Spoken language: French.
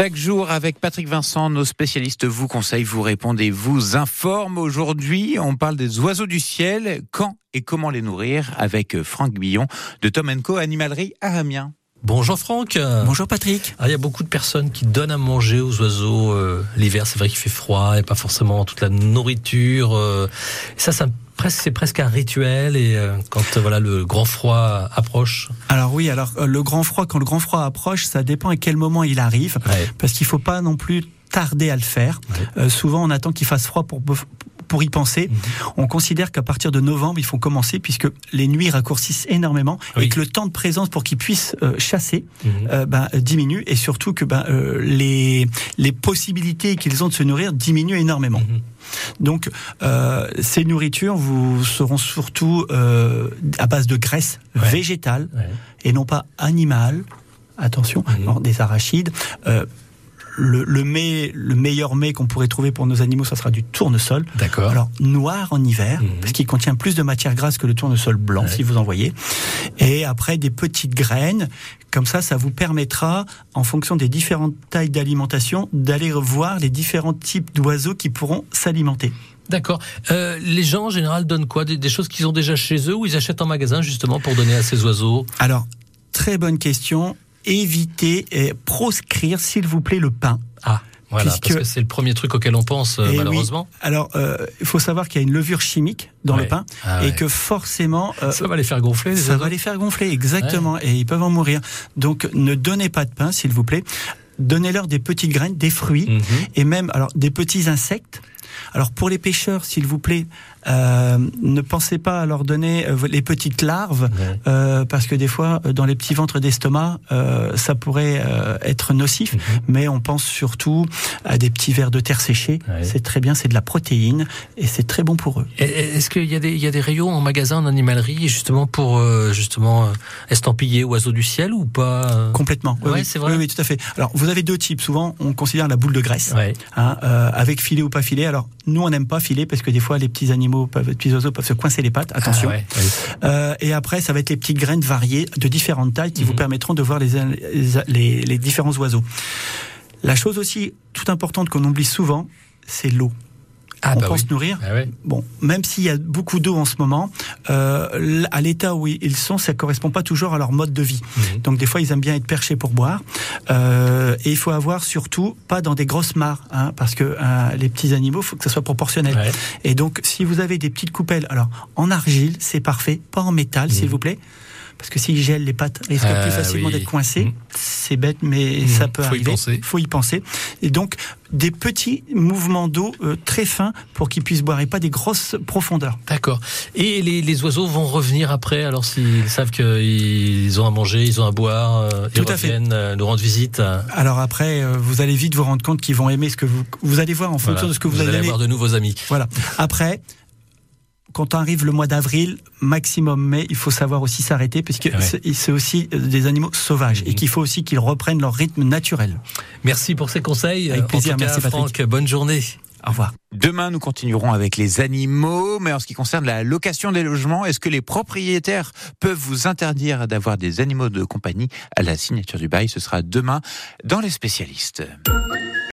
Chaque jour, avec Patrick Vincent, nos spécialistes vous conseillent, vous répondent et vous informent. Aujourd'hui, on parle des oiseaux du ciel. Quand et comment les nourrir avec Franck Billon de Tom Co Animalerie à Amiens. Bonjour Franck. Bonjour Patrick. Ah, il y a beaucoup de personnes qui donnent à manger aux oiseaux euh, l'hiver. C'est vrai qu'il fait froid et pas forcément toute la nourriture. Euh, ça, ça c'est presque un rituel et euh, quand voilà le grand froid approche. Alors oui, alors le grand froid quand le grand froid approche, ça dépend à quel moment il arrive parce qu'il faut pas non plus tarder à le faire. souvent on attend qu'il fasse froid pour pour y penser. Mhm. On considère qu'à partir de novembre, il faut commencer puisque les nuits raccourcissent énormément et que le temps de présence pour qu'ils puissent euh, chasser mhm. euh, ben, diminue et surtout que ben, euh, les, les possibilités qu'ils ont de se nourrir diminuent énormément. Mhm. Donc, ces nourritures vous seront surtout à base de graisse végétale et non pas animale. Attention, des arachides le, le, le meilleur mets qu'on pourrait trouver pour nos animaux, ça sera du tournesol. D'accord. Alors noir en hiver, mhm. parce qu'il contient plus de matière grasse que le tournesol blanc, si vous en voyez. Et après des petites graines, comme ça, ça vous permettra, en fonction des différentes tailles d'alimentation, d'aller voir les différents types d'oiseaux qui pourront s'alimenter. D'accord. Euh, les gens en général donnent quoi? Des, des choses qu'ils ont déjà chez eux ou ils achètent en magasin justement pour donner à ces oiseaux? Alors, très bonne question éviter et proscrire, s'il vous plaît, le pain. Ah. Voilà, parce que c'est le premier truc auquel on pense euh, eh malheureusement. Alors, euh, il faut savoir qu'il y a une levure chimique dans le pain ah et que forcément euh, ça va les faire gonfler. ça va les faire gonfler exactement et ils peuvent en mourir. Donc, ne donnez pas de pain, s'il vous plaît. Donnez-leur des petites graines, des fruits mhm. et même alors des petits insectes. Alors pour les pêcheurs, s'il vous plaît, euh, ne pensez pas à leur donner euh, les petites larves, euh, parce que des fois, dans les petits ventres d'estomac, ça pourrait être nocif. Mhm. Mais on pense surtout à des petits vers de terre séchés. C'est très bien, c'est de la protéine et c'est très bon pour eux. Est-ce qu'il y, a des, il y a des rayons en magasin, en animalerie, justement pour justement estampiller oiseaux du ciel ou pas Complètement. Oui, c'est vrai. Oui, tout à fait. Alors, vous avez deux types. Souvent, on considère la boule de graisse, hein, avec filet ou pas filet. Alors, nous, on n'aime pas filer parce que des fois, les petits animaux, peuvent, les petits oiseaux peuvent se coincer les pattes. Attention. Ah euh, et après, ça va être les petites graines variées de différentes tailles qui vous mhm. permettront de voir les, les, les différents oiseaux. La chose aussi tout importante qu'on oublie souvent, c'est l'eau. Ah, on bah pense nourrir. Ah bon, même s'il y a beaucoup d'eau en ce moment, euh, à l'état où ils sont, ça correspond pas toujours à leur mode de vie. Mhm. Donc des fois, ils aiment bien être perchés pour boire. Euh, et il faut avoir surtout pas dans des grosses mares, hein, parce que euh, les petits animaux, faut que ça soit proportionnel. Et donc, si vous avez des petites coupelles, alors en argile, c'est parfait, pas en métal, s'il mhm. vous plaît parce que s'ils gèlent les pattes risquent plus ah facilement d'être coincés. Mhm. C'est bête, mais ça peut Faut arriver. Il faut y penser. Et donc des petits mouvements d'eau euh, très fins pour qu'ils puissent boire et pas des grosses profondeurs. D'accord. Et les, les, oiseaux vont revenir après, alors s'ils savent qu'ils ont à manger, ils ont à boire, euh, ils reviennent euh, nous rendre visite. Alors après, vous allez vite vous rendre compte qu'ils vont aimer ce que vous vous allez voir en fonction de ce que vous, vous allez, allez avoir de nouveaux amis. Voilà. Après, quand arrive le mois d'avril, maximum mai, il faut savoir aussi s'arrêter parce que c'est aussi des animaux sauvages et qu'il faut aussi qu'ils reprennent leur rythme naturel. Merci pour ces conseils. Avec plaisir, merci Franck. Bonne journée. Au revoir. Demain, nous continuerons avec les animaux, mais en ce qui concerne la location des logements, est-ce que les propriétaires peuvent vous interdire d'avoir des animaux de compagnie? À la signature du bail Ce sera demain dans les spécialistes.